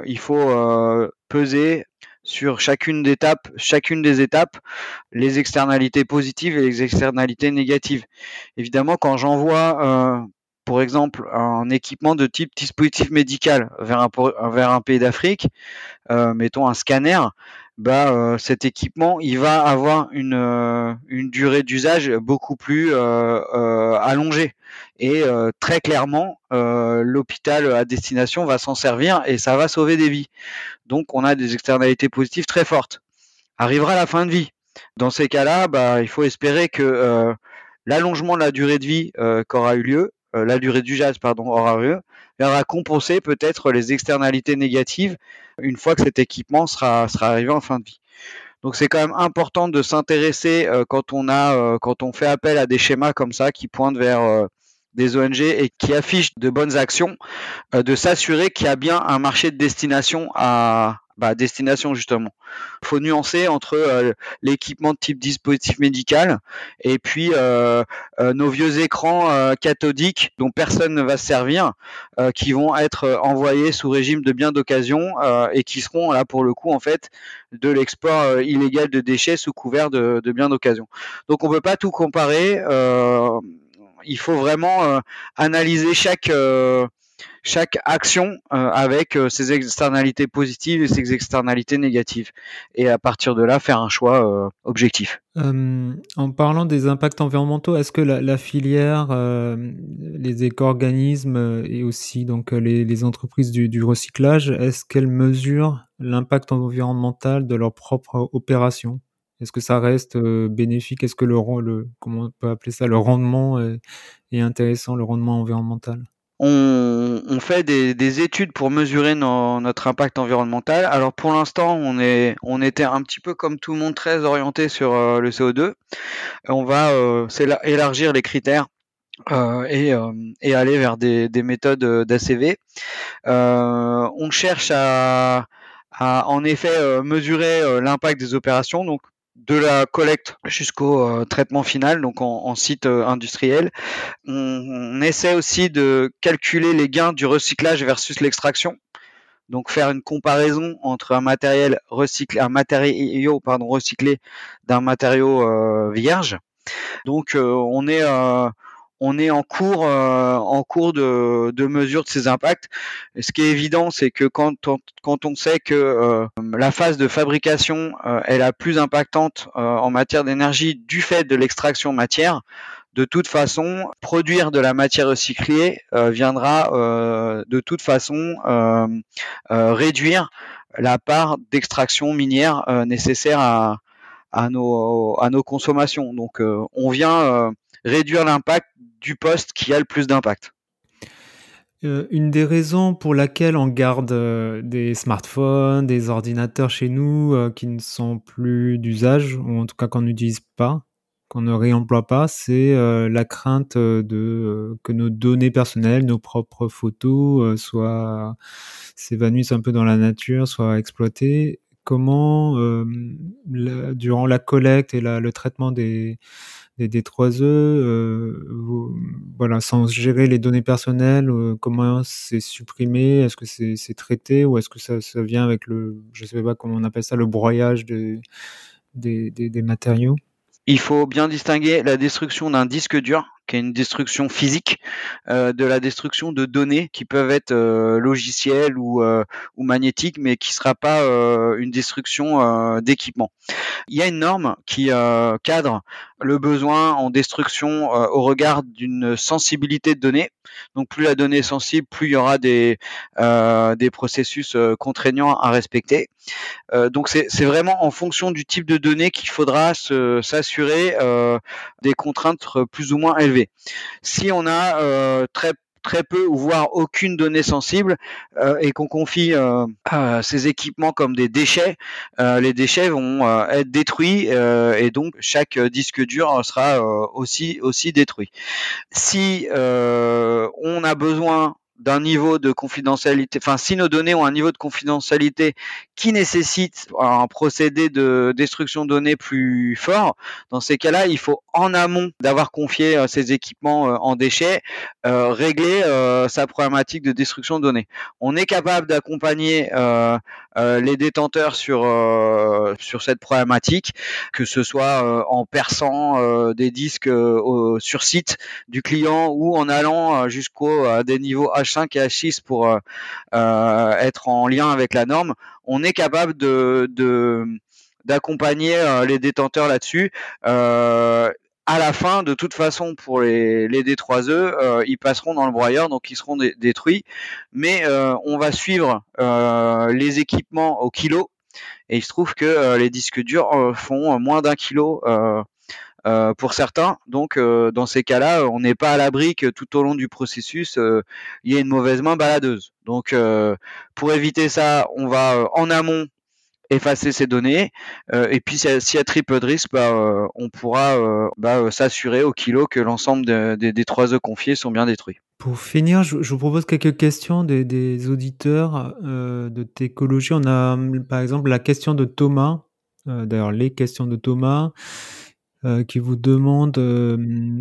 il faut peser sur chacune des étapes, chacune des étapes, les externalités positives et les externalités négatives. Évidemment, quand j'envoie, euh, pour exemple, un équipement de type dispositif médical vers un, vers un pays d'Afrique, euh, mettons un scanner, bah, euh, cet équipement, il va avoir une, euh, une durée d'usage beaucoup plus euh, allongée. Et très clairement, l'hôpital à destination va s'en servir et ça va sauver des vies. Donc, on a des externalités positives très fortes. Arrivera la fin de vie. Dans ces cas-là, bah, il faut espérer que l'allongement de la durée de vie qu'aura eu lieu, la durée d'usage pardon aura lieu, viendra compenser peut-être les externalités négatives une fois que cet équipement sera, sera arrivé en fin de vie. Donc c'est quand même important de s'intéresser euh, quand on a euh, quand on fait appel à des schémas comme ça qui pointent vers euh, des ONG et qui affichent de bonnes actions, de s'assurer qu'il y a bien un marché de destination à, bah, destination justement. Il faut nuancer entre euh, l'équipement de type dispositif médical et puis euh, euh, nos vieux écrans cathodiques dont personne ne va se servir, qui vont être envoyés sous régime de biens d'occasion et qui seront là pour le coup en fait de l'export illégal de déchets sous couvert de, de biens d'occasion. Donc on peut pas tout comparer. il faut vraiment analyser chaque chaque action avec ses externalités positives et ses externalités négatives. Et à partir de là, faire un choix objectif. en parlant des impacts environnementaux, est-ce que la, filière, les éco-organismes et aussi donc les, entreprises du, du recyclage, est-ce qu'elles mesurent l'impact environnemental de leur propre opération? Est-ce que ça reste bénéfique? Est-ce que le, le, comment on peut appeler ça, le rendement est, intéressant, le rendement environnemental? On, fait des, études pour mesurer notre impact environnemental. Alors pour l'instant, on était un petit peu comme tout le monde très orienté sur le CO2. On va élargir les critères et, aller vers des, des méthodes d'ACV. on cherche à, à en effet euh, mesurer euh, l'impact des opérations, donc de la collecte jusqu'au euh, traitement final, donc en, site industriel. On, essaie aussi de calculer les gains du recyclage versus l'extraction. Donc faire une comparaison entre un matériel recyclé, un matériau pardon recyclé d'un matériau vierge. Donc on est on est en cours, euh, en cours de, de, mesure de ces impacts. Ce qui est évident, c'est que quand on, quand on sait que euh, la phase de fabrication euh, est la plus impactante en matière d'énergie du fait de l'extraction matière, de toute façon, produire de la matière recyclée viendra de toute façon réduire la part d'extraction minière nécessaire à, à, nos, à nos consommations. Donc, on vient réduire l'impact du poste qui a le plus d'impact. Euh, une des raisons pour laquelle on garde euh, des smartphones, des ordinateurs chez nous euh, qui ne sont plus d'usage, ou en tout cas qu'on n'utilise pas, qu'on ne réemploie pas, c'est la crainte de que nos données personnelles, nos propres photos, soient s'évanouissent un peu dans la nature, soient exploitées. Comment, durant la collecte et le traitement des des D3E, euh, voilà, sans gérer les données personnelles, euh, comment c'est supprimé, est-ce que c'est traité ou est-ce que ça, ça, vient avec le, je sais pas comment on appelle ça, le broyage des, des, des matériaux? Il faut bien distinguer la destruction d'un disque dur qui est une destruction physique, euh, de la destruction de données qui peuvent être euh, logicielles ou, euh, ou magnétiques, mais qui ne sera pas euh, une destruction euh, d'équipement. Il y a une norme qui cadre le besoin en destruction au regard d'une sensibilité de données. Donc plus la donnée est sensible, plus il y aura des, des processus contraignants à respecter. donc c'est vraiment en fonction du type de données qu'il faudra s'assurer des contraintes plus ou moins élevées. Si on a euh, très très peu ou voire aucune donnée sensible euh, et qu'on confie euh, ces équipements comme des déchets, les déchets vont être détruits et donc chaque disque dur sera aussi aussi détruit. Si on a besoin d'un niveau de confidentialité, enfin si nos données ont un niveau de confidentialité qui nécessite un procédé de destruction de données plus fort, dans ces cas-là, il faut en amont d'avoir confié euh, ces équipements euh, en déchets, euh, régler sa problématique de destruction de données. On est capable d'accompagner les détenteurs sur sur cette problématique, que ce soit en perçant des disques sur site du client ou en allant jusqu'au des niveaux H5 et H6 pour être en lien avec la norme. On est capable de, d'accompagner euh, les détenteurs là-dessus. Euh, à la fin, de toute façon, pour les, les D3E, euh, ils passeront dans le broyeur, donc ils seront détruits. Mais on va suivre les équipements au kilo. Et il se trouve que les disques durs font moins d'un kilo pour certains. Donc, dans ces cas-là, on n'est pas à l'abri que tout au long du processus, il y ait une mauvaise main baladeuse. Donc, pour éviter ça, on va en amont effacer ces données. Euh, et puis s'il y a peu de risques, bah, euh, on pourra euh, bah, s'assurer au kilo que l'ensemble des trois œufs confiés sont bien détruits. Pour finir, je, vous propose quelques questions des, auditeurs de Técologie. On a par exemple la question de Thomas, d'ailleurs les questions de Thomas, qui vous demande,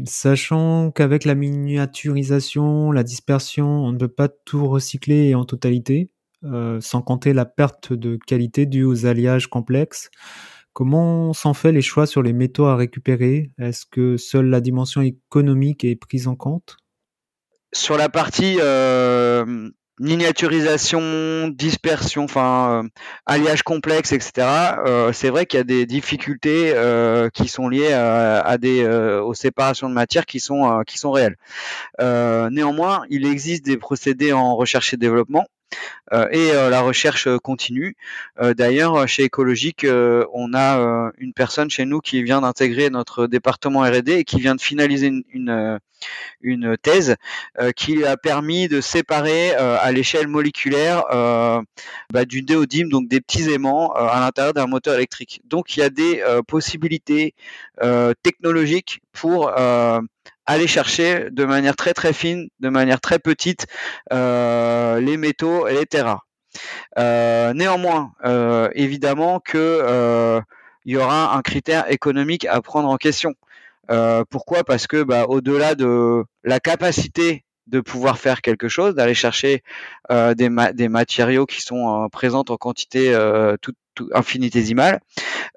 sachant qu'avec la miniaturisation, la dispersion, on ne peut pas tout recycler en totalité, euh, sans compter la perte de qualité due aux alliages complexes. Comment s'en fait les choix sur les métaux à récupérer? Est-ce que seule la dimension économique est prise en compte? Sur la partie miniaturisation, dispersion, enfin euh, alliage complexe, etc. Euh, c'est vrai qu'il y a des difficultés euh, qui sont liées à, des aux séparations de matière qui sont qui sont réelles. néanmoins, il existe des procédés en recherche et développement euh, et euh, la recherche continue. Euh, d'ailleurs, chez Écologique, on a une personne chez nous qui vient d'intégrer notre département R&D et qui vient de finaliser une, une, thèse qui a permis de séparer à l'échelle moléculaire bah, du déodyme, donc des petits aimants à l'intérieur d'un moteur électrique. Donc il y a des possibilités technologiques pour aller chercher de manière très très fine, de manière très petite, euh, les métaux et les terres. Euh, néanmoins, euh, évidemment que il y aura un critère économique à prendre en question. pourquoi? Parce que bah, au-delà de la capacité de pouvoir faire quelque chose, d'aller chercher des, des, matériaux qui sont présents en quantité toute infinitésimale,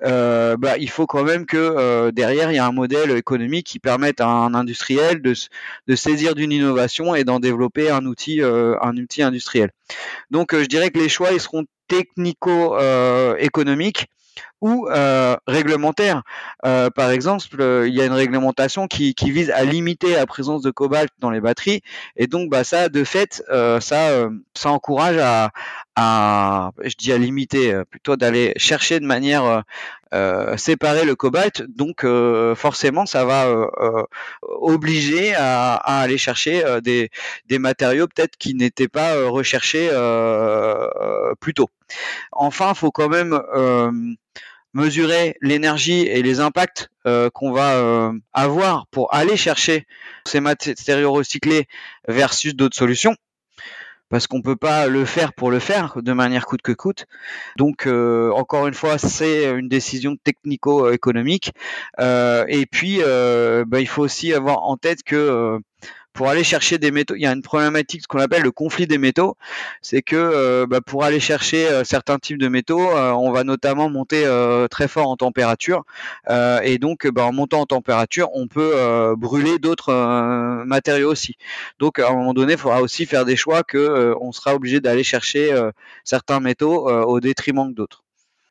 euh, bah, il faut quand même que euh, derrière il y a un modèle économique qui permette à un industriel de, saisir d'une innovation et d'en développer un outil, euh, un outil industriel. Donc je dirais que les choix ils seront technico-économiques ou euh, réglementaire. Euh, par exemple, il y a une réglementation qui, qui, vise à limiter la présence de cobalt dans les batteries, et donc bah, ça, de fait, euh, ça, euh, ça encourage à, à, je dis à limiter, euh, plutôt d'aller chercher de manière euh, séparer le cobalt. Donc forcément, ça va obliger à, à, aller chercher des, des matériaux peut-être qui n'étaient pas recherchés plus tôt. Enfin, faut quand même mesurer l'énergie et les impacts euh, qu'on va euh, avoir pour aller chercher ces matériaux recyclés versus d'autres solutions parce qu'on peut pas le faire pour le faire de manière coûte que coûte. Donc euh, encore une fois, c'est une décision technico-économique. et puis, bah, il faut aussi avoir en tête que pour aller chercher des métaux, il y a une problématique, ce qu'on appelle le conflit des métaux, c'est que euh, bah, pour aller chercher euh, certains types de métaux, euh, on va notamment monter très fort en température, et donc bah, en montant en température, on peut brûler d'autres matériaux aussi. Donc à un moment donné, il faudra aussi faire des choix que on sera obligé d'aller chercher certains métaux au détriment d'autres.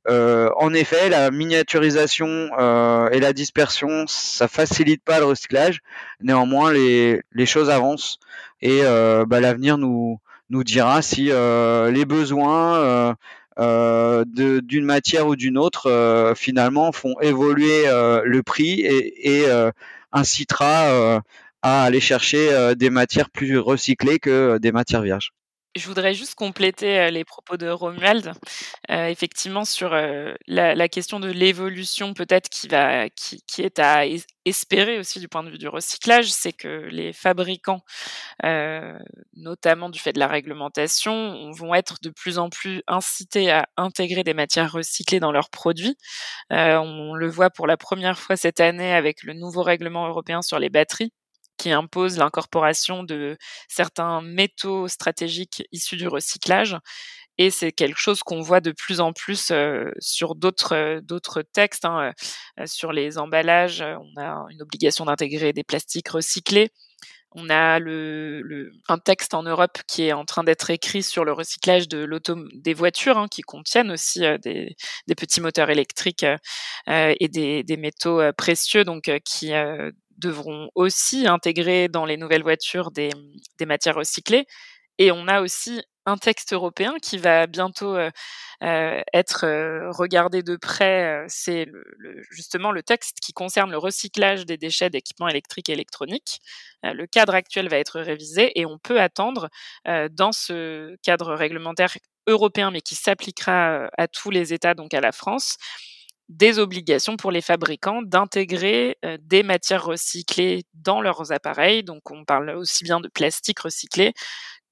Euh, en effet, la miniaturisation euh, et la dispersion, ça facilite pas le recyclage. Néanmoins, les, choses avancent et euh, bah, l'avenir nous, dira si les besoins d'une matière ou d'une autre finalement font évoluer le prix et incitera à aller chercher des matières plus recyclées que des matières vierges. Je voudrais juste compléter les propos de Romuald, effectivement sur la, question de l'évolution peut-être qui qui, est à espérer aussi du point de vue du recyclage, c'est que les fabricants, notamment du fait de la réglementation, vont être de plus en plus incités à intégrer des matières recyclées dans leurs produits. On le voit pour la première fois cette année avec le nouveau règlement européen sur les batteries qui impose l'incorporation de certains métaux stratégiques issus du recyclage. Et c'est quelque chose qu'on voit de plus en plus euh, sur d'autres euh, d'autres textes. Hein, euh, sur les emballages, on a une obligation d'intégrer des plastiques recyclés. On a le, le, un texte en Europe qui est en train d'être écrit sur le recyclage de l'auto des voitures, hein, qui contiennent aussi des, des, petits moteurs électriques et des, des métaux précieux, donc qui devront aussi intégrer dans les nouvelles voitures des, matières recyclées. Et on a aussi un texte européen qui va bientôt euh, euh être euh, regardé de près. Euh, c'est justement le texte qui concerne le recyclage des déchets d'équipements électriques et électroniques. le cadre actuel va être révisé et on peut attendre dans ce cadre réglementaire européen, mais qui s'appliquera à tous les États, donc à la France, des obligations pour les fabricants d'intégrer euh, des matières recyclées dans leurs appareils. Donc on parle aussi bien de plastique recyclé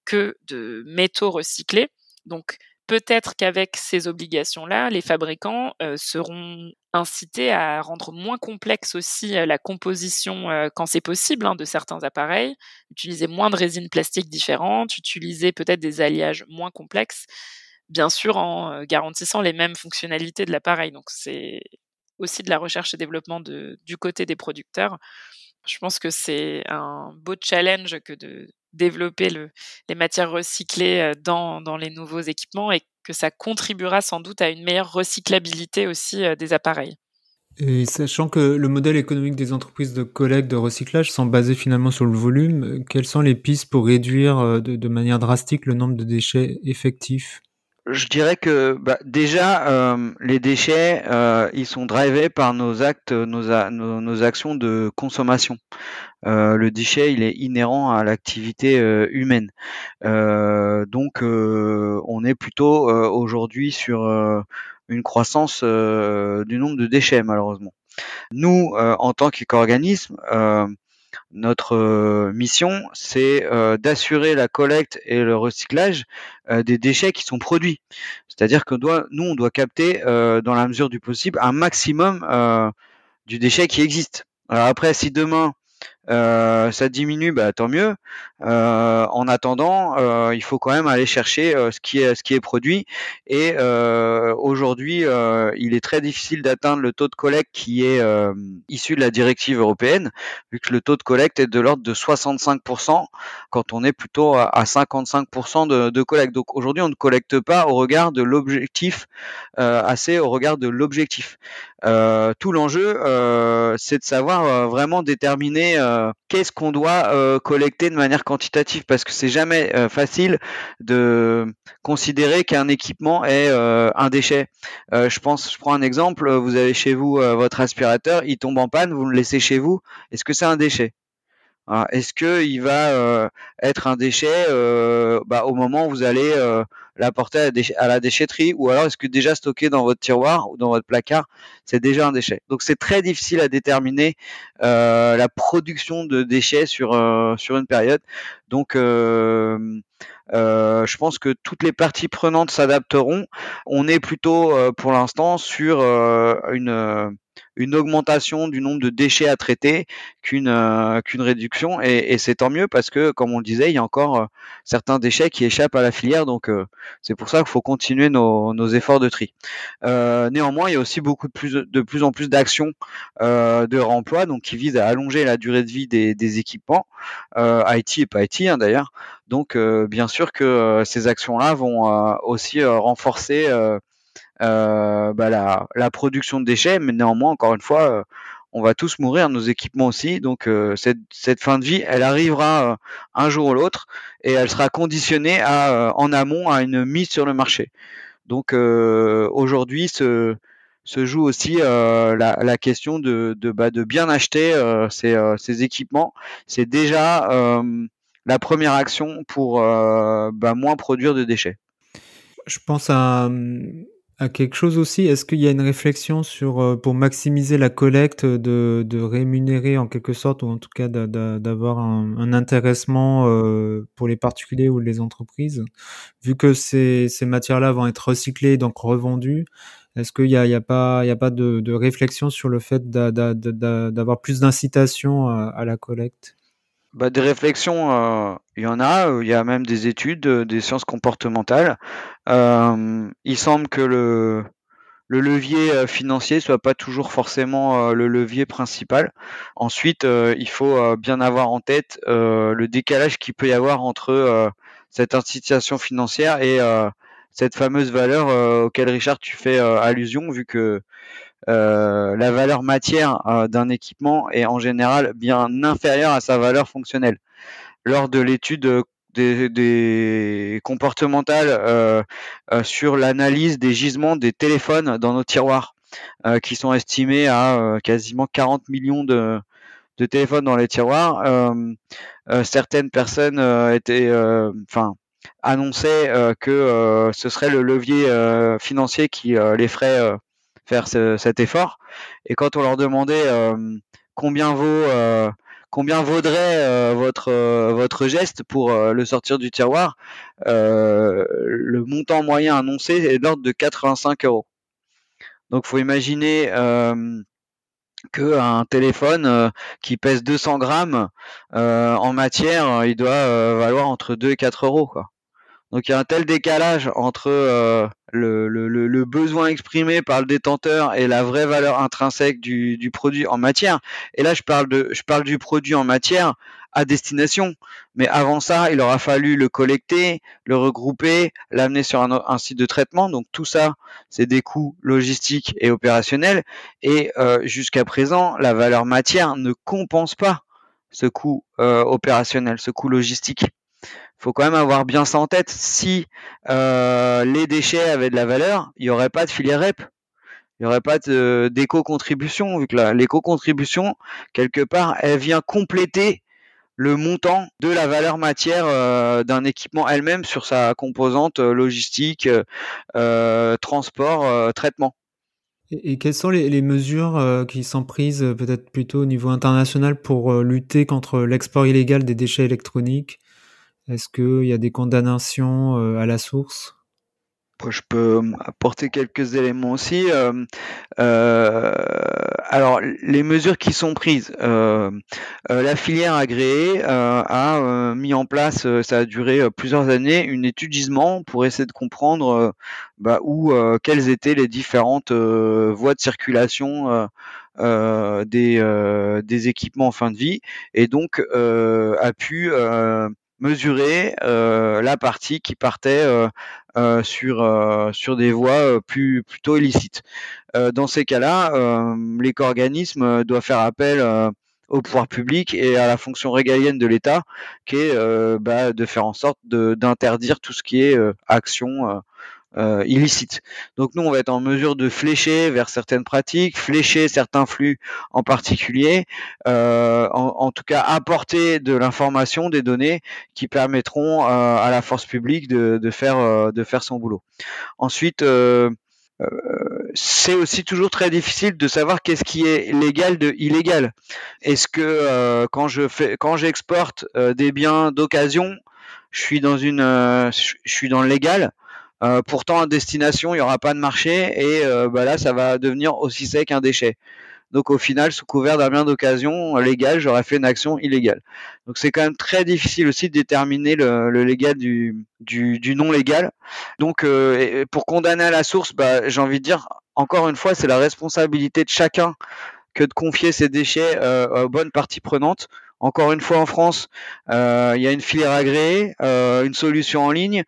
que de métaux recyclés. Donc peut-être qu'avec ces obligations-là, les fabricants euh, seront incités à rendre moins complexe aussi euh, la composition quand c'est possible hein, de certains appareils, utiliser moins de résines plastiques différentes, utiliser peut-être des alliages moins complexes bien sûr en garantissant les mêmes fonctionnalités de l'appareil. Donc c'est aussi de la recherche et développement du côté des producteurs. Je pense que c'est un beau challenge que de développer les matières recyclées dans, les nouveaux équipements et que ça contribuera sans doute à une meilleure recyclabilité aussi des appareils. Et sachant que le modèle économique des entreprises de collecte, de recyclage sont basés finalement sur le volume, quelles sont les pistes pour réduire de manière drastique le nombre de déchets effectifs? Je dirais que bah, déjà euh, les déchets euh, ils sont drivés par nos actes, nos, nos, actions de consommation. Euh, le déchet il est inhérent à l'activité humaine. donc on est plutôt aujourd'hui sur une croissance du nombre de déchets malheureusement. Nous en tant qu'organisme notre euh, mission, c'est euh, d'assurer la collecte et le recyclage euh, des déchets qui sont produits. C'est-à-dire que nous, on doit capter, dans la mesure du possible, un maximum du déchet qui existe. Alors après, si demain euh, ça diminue, bah, tant mieux. Euh, en attendant, euh, il faut quand même aller chercher ce qui est ce qui est produit. Et aujourd'hui, il est très difficile d'atteindre le taux de collecte qui est issu de la directive européenne, vu que le taux de collecte est de l'ordre de 65% quand on est plutôt à, 55% de, de, collecte. Donc aujourd'hui, on ne collecte pas au regard de l'objectif, assez au regard de l'objectif. tout l'enjeu, c'est de savoir vraiment déterminer euh, qu'est-ce qu'on doit euh, collecter de manière quantitative? Parce que c'est jamais euh, facile de considérer qu'un équipement est un déchet. je pense, je prends un exemple, vous avez chez vous votre aspirateur, il tombe en panne, vous le laissez chez vous, est-ce que c'est un déchet? Est-ce que il va être un déchet bah, au moment où vous allez l'apporter à, à, la déchetterie ou alors est-ce que déjà stocké dans votre tiroir ou dans votre placard, c'est déjà un déchet. Donc c'est très difficile à déterminer euh, la production de déchets sur euh, sur une période. Donc euh, je pense que toutes les parties prenantes s'adapteront. On est plutôt pour l'instant sur une une augmentation du nombre de déchets à traiter qu'une euh, qu'une réduction et, et c'est tant mieux parce que comme on le disait il y a encore euh, certains déchets qui échappent à la filière donc euh, c'est pour ça qu'il faut continuer nos, nos, efforts de tri. néanmoins il y a aussi beaucoup de plus de plus en plus d'actions de remploi donc qui visent à allonger la durée de vie des, des équipements IT et pas IT hein, d'ailleurs donc bien sûr que ces actions là vont aussi renforcer euh, bah, la, la, production de déchets, mais néanmoins, encore une fois, euh, on va tous mourir, nos équipements aussi. Donc euh, cette, cette, fin de vie, elle arrivera un jour ou l'autre et elle sera conditionnée à, en amont à une mise sur le marché. Donc aujourd'hui, se, se, joue aussi la, la, question de, de, bah, de bien acheter ces, ces, équipements. C'est déjà la première action pour bah, moins produire de déchets. Je pense à à quelque chose aussi? Est-ce qu'il y a une réflexion sur euh, pour maximiser la collecte de, de rémunérer en quelque sorte ou en tout cas d'avoir un, un, intéressement euh, pour les particuliers ou les entreprises, vu que ces, ces matières-là vont être recyclées donc revendues. Est-ce qu'il n'y a, y a, pas, y a pas de, de réflexion sur le fait d'avoir plus d'incitation à la collecte? Bah, des réflexions, euh, il y en a. Euh, il y a même des études, euh, des sciences comportementales. il semble que le, le levier financier soit pas toujours forcément le levier principal. Ensuite, il faut bien avoir en tête le décalage qu'il peut y avoir entre cette incitation financière et cette fameuse valeur auquel Richard tu fais allusion, vu que euh, la valeur matière euh, d'un équipement est en général bien inférieure à sa valeur fonctionnelle. Lors de l'étude des, comportementales euh, sur l'analyse des gisements des téléphones dans nos tiroirs, qui sont estimés à quasiment 40 millions de, téléphones dans les tiroirs. certaines personnes étaient, enfin, annonçaient que ce serait le levier financier qui les ferait faire cet effort. Et quand on leur demandait euh, combien vaut euh, combien vaudrait euh, votre votre geste pour le sortir du tiroir, le montant moyen annoncé est de l'ordre de 85 euros. Donc faut imaginer que un téléphone qui pèse 200 grammes en matière, il doit valoir entre 2 et 4 euros. Quoi. Donc il y a un tel décalage entre euh, le, le, le, besoin exprimé par le détenteur et la vraie valeur intrinsèque du, du, produit en matière. Et là, je parle de, je parle du produit en matière à destination. Mais avant ça, il aura fallu le collecter, le regrouper, l'amener sur un, site de traitement. Donc tout ça, c'est des coûts logistiques et opérationnels. Et euh, jusqu'à présent, la valeur matière ne compense pas ce coût euh, opérationnel, ce coût logistique. Faut quand même avoir bien ça en tête. Si euh, les déchets avaient de la valeur, il n'y aurait pas de filière REP il n'y aurait pas d'éco-contribution, vu que l'éco-contribution, quelque part, elle vient compléter le montant de la valeur matière euh, d'un équipement elle-même sur sa composante euh, logistique, transport, traitement. Et, quelles sont les, mesures qui sont prises peut-être plutôt au niveau international pour lutter contre l'export illégal des déchets électroniques? Est-ce qu'il y a des condamnations à la source? Je peux apporter quelques éléments aussi. Euh, euh, alors, les mesures qui sont prises, euh, la filière agréée a mis en place, ça a duré plusieurs années, une étude gisement pour essayer de comprendre bah, où, quelles étaient les différentes voies de circulation. des, des équipements en fin de vie et donc a pu mesurer la partie qui partait euh, sur euh, sur des voies euh, plus plutôt illicites. dans ces cas-là, l'éco-organisme doit faire appel au pouvoir public et à la fonction régalienne de l'État, qui est bah, de faire en sorte d'interdire tout ce qui est action euh, illicite. Donc nous, on va être en mesure de flécher vers certaines pratiques, flécher certains flux en particulier, euh, en, tout cas apporter de l'information, des données qui permettront euh, à la force publique de, de faire de faire son boulot. Ensuite. C'est aussi toujours très difficile de savoir qu'est-ce qui est légal de illégal. Est-ce que quand je fais, quand j'exporte des biens d'occasion, je suis dans une, je suis dans le légal? Euh, pourtant, à destination, il n'y aura pas de marché et euh, bah là, ça va devenir aussi sec qu'un déchet. Donc au final, sous couvert d'un bien d'occasion légal, j'aurais fait une action illégale. Donc c'est quand même très difficile aussi de déterminer le, légal du, non légal. Donc euh, pour condamner à la source, bah, j'ai envie de dire, encore une fois, c'est la responsabilité de chacun que de confier ses déchets aux bonnes parties prenantes. Encore une fois, en France, il y a une filière agréée, une solution en ligne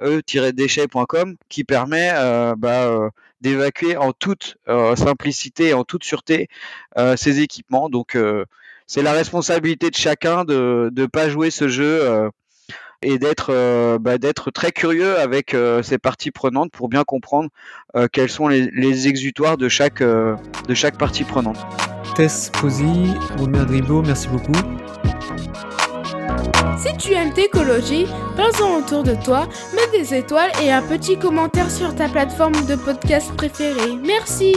e-déchets.com qui permet euh, bah, euh, d'évacuer en toute euh, simplicité et en toute sûreté ces équipements. Donc c'est la responsabilité de chacun de ne pas jouer ce jeu et d'être bah, d'être très curieux avec ces parties prenantes pour bien comprendre quels sont les, exutoires de chaque de chaque partie prenante. Tess Posy, Romain Dribo, merci beaucoup. Si tu aimes Técologie, parle-en autour de toi, mets des étoiles et un petit commentaire sur ta plateforme de podcast préférée. Merci